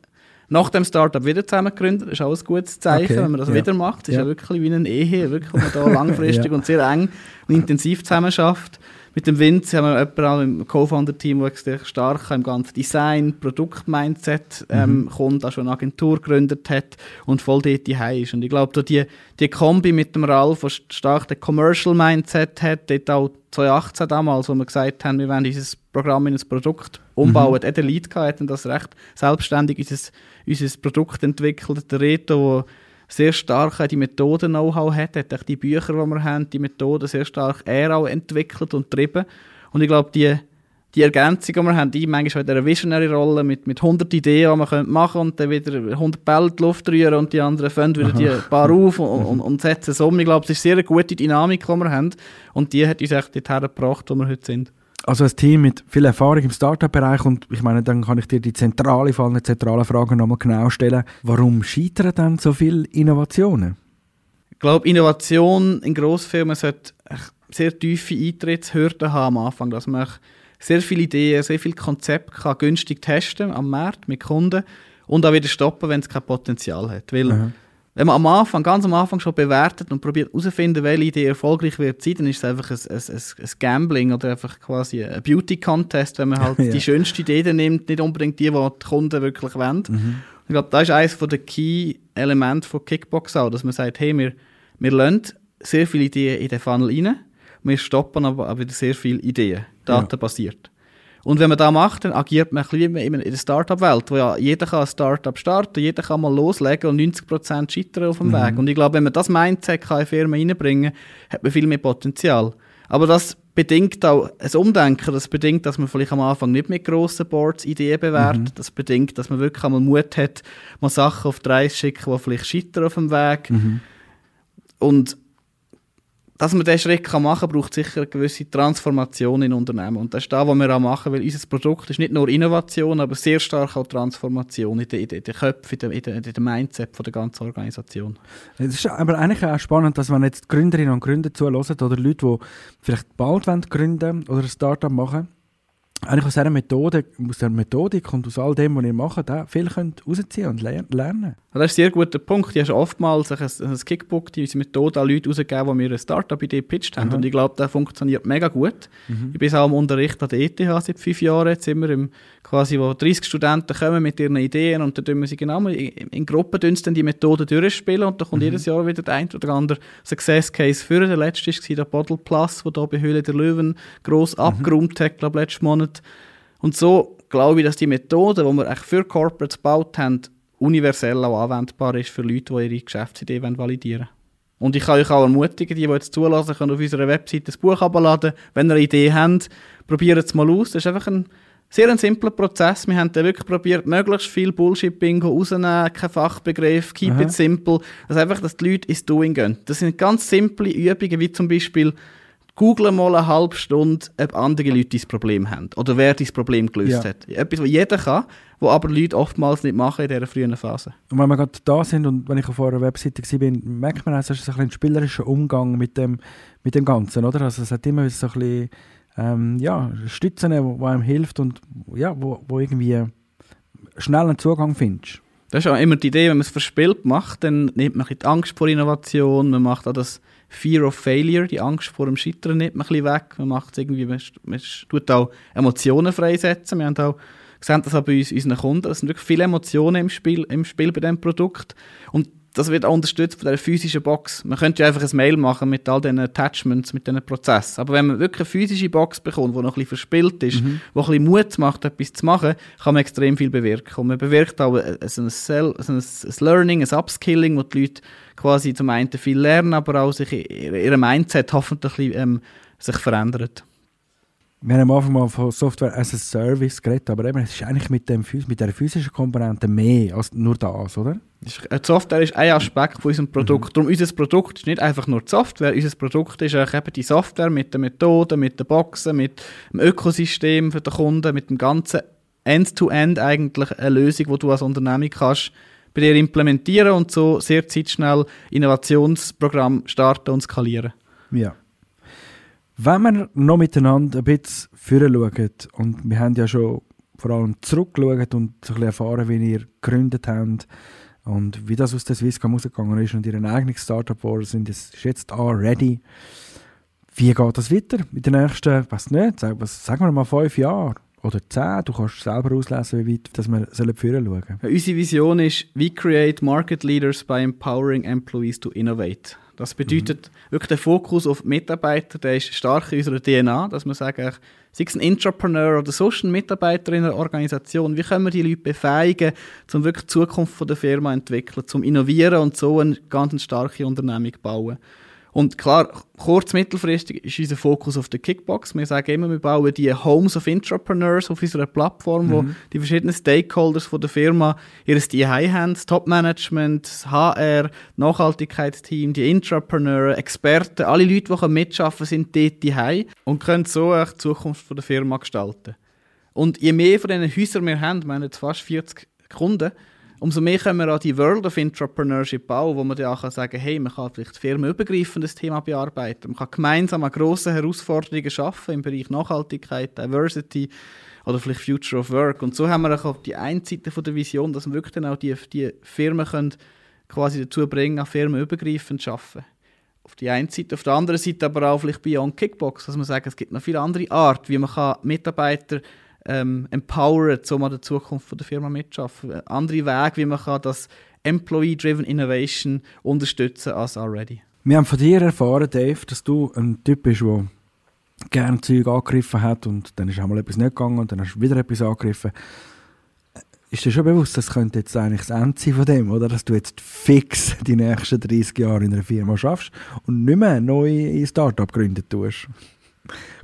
nach dem Startup wieder zusammen gegründet. Das ist auch ein gutes Zeichen, okay. wenn man das ja. wieder macht. Das ist ja. ja wirklich wie eine Ehe, wirklich, wo man da langfristig ja. und sehr eng und intensiv zusammen schafft. Mit dem Vince haben wir jemanden im Co-Founder-Team, der sehr stark im ganzen Design, Produkt-Mindset ähm, mhm. kommt, auch schon eine Agentur gegründet hat und voll dort die ist. Und ich glaube, die, die Kombi mit dem Ralf, der stark den Commercial-Mindset hat, dort auch 2018 damals, wo wir gesagt haben, wir wollen dieses Programm in ein Produkt umbauen, mhm. der Lead gehabt und das recht selbstständig unser, unser Produkt entwickelt. Der Reto, der sehr stark die Methoden-Know-how hat, hat die Bücher, die wir haben, die Methoden sehr stark er auch entwickelt und getrieben. Und ich glaube, die, die Ergänzung, die wir haben, die manchmal in einer Visionary-Rolle mit, mit 100 Ideen, die man machen könnte und dann wieder 100 Bälle in die Luft rühren und die anderen fangen wieder die paar auf und, und, und setzen es um. Ich glaube, es ist sehr eine gute Dynamik, die wir haben und die hat uns echt dorthin gebracht, wo wir heute sind. Also ein Team mit viel Erfahrung im Startup-Bereich und ich meine, dann kann ich dir die zentrale, vor allem zentrale Frage nochmal genau stellen. Warum scheitern dann so viele Innovationen? Ich glaube, Innovation in Grossfirmen sollte sehr tiefe Eintrittshürden haben am Anfang, dass man sehr viele Ideen, sehr viele Konzepte kann günstig testen am Markt mit Kunden und auch wieder stoppen, wenn es kein Potenzial hat. Weil mhm wenn man am Anfang, ganz am Anfang schon bewertet und probiert herauszufinden, welche Idee erfolgreich wird sein, dann ist es einfach ein, ein, ein, Gambling oder einfach quasi ein Beauty-Contest, wenn man halt ja. die schönste Idee nimmt, nicht unbedingt die, die die Kunden wirklich wollen. Mhm. Ich glaube, das ist eines der Key-Elemente von Kickbox auch, dass man sagt, hey, wir, wir lassen sehr viele Ideen in den Funnel rein, wir stoppen aber auch wieder sehr viele Ideen, datenbasiert. Ja. Und wenn man das macht, dann agiert man ein bisschen wie in der Startup-Welt, wo ja jeder kann ein Startup starten, jeder kann mal loslegen und 90% scheitern auf dem mhm. Weg. Und ich glaube, wenn man das Mindset kann in Firmen reinbringen kann, hat man viel mehr Potenzial. Aber das bedingt auch ein Umdenken. Das bedingt, dass man vielleicht am Anfang nicht mit grossen Boards Ideen bewertet. Mhm. Das bedingt, dass man wirklich einmal Mut hat, mal Sachen auf die Reise zu schicken, die vielleicht scheitern auf dem Weg. Mhm. Und dass man diesen Schritt machen kann, braucht sicher eine gewisse Transformation in Unternehmen. Und das ist das, was wir auch machen, weil unser Produkt ist nicht nur Innovation, aber sehr stark auch Transformation in den, Köpfen, in den, in den Mindset der ganzen Organisation. Es ist aber eigentlich auch spannend, dass man jetzt Gründerinnen und Gründer zuhören oder Leute, die vielleicht bald gründen oder ein Startup machen eigentlich aus dieser Methode, aus der Methodik und aus all dem, was ihr macht, auch viel könnt rausziehen und lernen. Das ist ein sehr guter Punkt. Ich habe oftmals ein, ein Kickbook, die unsere Methode an Leute rausgegeben, die mir eine Startup-Idee gepitcht haben. Aha. Und ich glaube, das funktioniert mega gut. Mhm. Ich bin auch im Unterricht an der ETH seit fünf Jahren. Jetzt sind wir im, quasi, wo 30 Studenten kommen mit ihren Ideen und dann tun wir sie genau in, in Gruppen dann die Methode durchspielen und dann kommt mhm. jedes Jahr wieder der ein oder andere Success Case für. Der letzte war der Bottle Plus, der hier bei Höhle der Löwen gross mhm. abgeräumt hat, glaube letzten Monat. Und so glaube ich, dass die Methode, die wir für Corporates gebaut haben, universell auch anwendbar ist für Leute, die ihre Geschäftsidee validieren wollen. Und ich kann euch auch ermutigen, die, die jetzt zulassen, können auf unserer Webseite ein Buch abladen. Wenn ihr eine Idee habt, probiert es mal aus. Das ist einfach ein sehr ein simpler Prozess. Wir haben da wirklich probiert, möglichst viel Bullshit-Bingo rauszunehmen, kein Fachbegriff, keep Aha. it simple. Also einfach, dass die Leute ins Doing gehen. Das sind ganz simple Übungen, wie zum Beispiel Google mal eine halbe Stunde, ob andere Leute dieses Problem haben oder wer dieses Problem gelöst ja. hat. Etwas, was jeder kann, was aber Leute oftmals nicht machen in dieser frühen Phase. Und wenn wir gerade da sind und wenn ich auf eurer Webseite war, merkt man, es ist ein, ein spielerischer Umgang mit dem, mit dem Ganzen, oder? Also es hat immer so ein bisschen ähm, ja, Stützen, wo einem hilft und ja, wo, wo irgendwie schnell einen Zugang findest. Das ist auch immer die Idee, wenn man es verspielt macht, dann nimmt man die Angst vor Innovation, man macht auch das Fear of Failure, die Angst vor dem Scheitern nimmt man ein weg. Man macht irgendwie, man, man tut auch Emotionen freisetzen. Wir haben auch sehen das auch bei uns, unseren Kunden. Es sind wirklich viele Emotionen im Spiel, im Spiel bei diesem Produkt. Und das wird auch unterstützt von der physischen Box. Man könnte ja einfach ein Mail machen mit all diesen Attachments, mit diesen Prozessen. Aber wenn man wirklich eine physische Box bekommt, die noch ein bisschen verspielt ist, mhm. die ein bisschen Mut macht, etwas zu machen, kann man extrem viel bewirken. Und man bewirkt auch ein, ein, Cell, ein, ein Learning, ein Upskilling, wo die Leute quasi zum einen viel lernen, aber auch sich ihr Mindset hoffentlich ähm, sich verändert. Wir haben am Anfang mal von Software as a Service geredet, aber eben, es ist eigentlich mit, dem, mit der physischen Komponente mehr als nur das, oder? Die Software ist ein Aspekt von unserem Produkt. Mhm. Darum, unser Produkt ist nicht einfach nur die Software, unser Produkt ist auch eben die Software mit den Methoden, mit den Boxen, mit dem Ökosystem für den Kunden, mit dem ganzen End-to-End -End eigentlich eine Lösung, die du als Unternehmen kannst bei dir implementieren und so sehr zeitschnell Innovationsprogramm starten und skalieren. Ja. Wenn wir noch miteinander ein bisschen schauen, und wir haben ja schon vor allem zurückgeschaut und ein bisschen erfahren, wie ihr gegründet habt und wie das aus der Swisscom rausgegangen ist und ihr eigenes Startup war, sind ist jetzt auch ready. Wie geht das weiter mit den nächsten, was nicht, sagen wir mal fünf Jahren? oder zehn. Du kannst selber auslesen, wie weit dass wir führen schauen. Ja, unsere Vision ist, we create market leaders by empowering employees to innovate. Das bedeutet mhm. wirklich der Fokus auf Mitarbeiter, der ist stark in unserer DNA, dass wir sagen, sei es ein Entrepreneur oder sonst ein Mitarbeiter in einer Organisation, wie können wir die Leute befähigen, um wirklich die Zukunft der Firma zu entwickeln, zum innovieren und so eine ganz starke Unternehmung bauen. Und klar, kurz-, mittelfristig ist unser Fokus auf der Kickbox. Wir sagen immer, wir bauen die Homes of Entrepreneurs auf unserer Plattform, mhm. wo die verschiedenen Stakeholders von der Firma ihr DI haben, das Top-Management, das HR, Nachhaltigkeitsteam, die Entrepreneurs, Experten, alle Leute, die mitschaffen sind dort DI und können so die Zukunft der Firma gestalten. Und je mehr von diesen Häusern wir haben, wir haben jetzt fast 40 Kunden, umso mehr können wir an die World of Entrepreneurship bauen, wo man dann auch sagen kann, hey, man kann vielleicht firmenübergreifendes Thema bearbeiten, man kann gemeinsam an grossen Herausforderungen schaffen im Bereich Nachhaltigkeit, Diversity oder vielleicht Future of Work. Und so haben wir auch die eine Seite von der Vision, dass wir wirklich dann auch die, die Firmen können quasi dazu bringen, an firmenübergreifend zu arbeiten. Auf die eine Seite, auf der anderen Seite aber auch vielleicht Beyond Kickbox, dass man sagt, es gibt noch viele andere Arten, wie man kann Mitarbeiter ähm, empowern, um an der Zukunft der Firma mitzuschaffen. Andere Wege, wie man kann das Employee-Driven Innovation unterstützen als already. Wir haben von dir erfahren, Dave, dass du ein Typ bist, der gerne Zeug angegriffen hat und dann ist einmal etwas nicht gegangen und dann hast du wieder etwas angegriffen. Ist dir schon bewusst, das könnte jetzt eigentlich das Ende sein von dem, oder? Dass du jetzt fix die nächsten 30 Jahre in einer Firma schaffst und nicht mehr neu ein Startup gründen tust?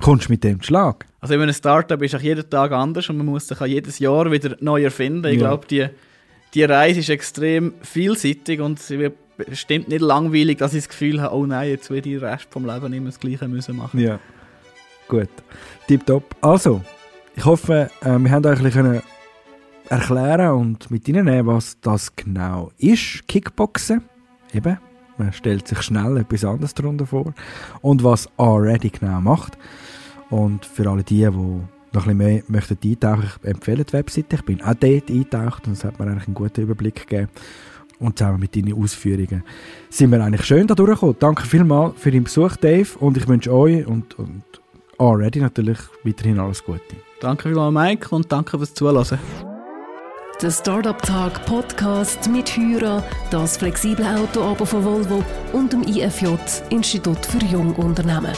Kommst du mit dem Schlag? Also in einem Startup ist auch jeden Tag anders und man muss sich auch jedes Jahr wieder neu erfinden. Ich ja. glaube, die, die Reise ist extrem vielseitig und sie wird bestimmt nicht langweilig, dass ich das Gefühl habe, oh nein, jetzt will ich den Rest vom Leben immer das Gleiche müssen machen. Ja, gut. Tipptopp. Also, ich hoffe, äh, wir haben euch ein bisschen erklären und mit Ihnen was das genau ist, Kickboxen. Eben, man stellt sich schnell etwas anderes darunter vor. Und was Already genau macht. Und für alle die, die noch ein bisschen mehr möchten eintauchen, ich empfehle die Webseite. Ich bin auch dort eingetaucht und es hat mir eigentlich einen guten Überblick gegeben. Und zusammen mit deinen Ausführungen sind wir eigentlich schön da durchgekommen. Danke vielmals für deinen Besuch, Dave. Und ich wünsche euch und, und Already natürlich weiterhin alles Gute. Danke vielmals, Mike, und danke fürs Zuhören. Der Startup Tag Podcast mit Hyra, das flexible Auto von Volvo und dem IFJ Institut für Jungunternehmen.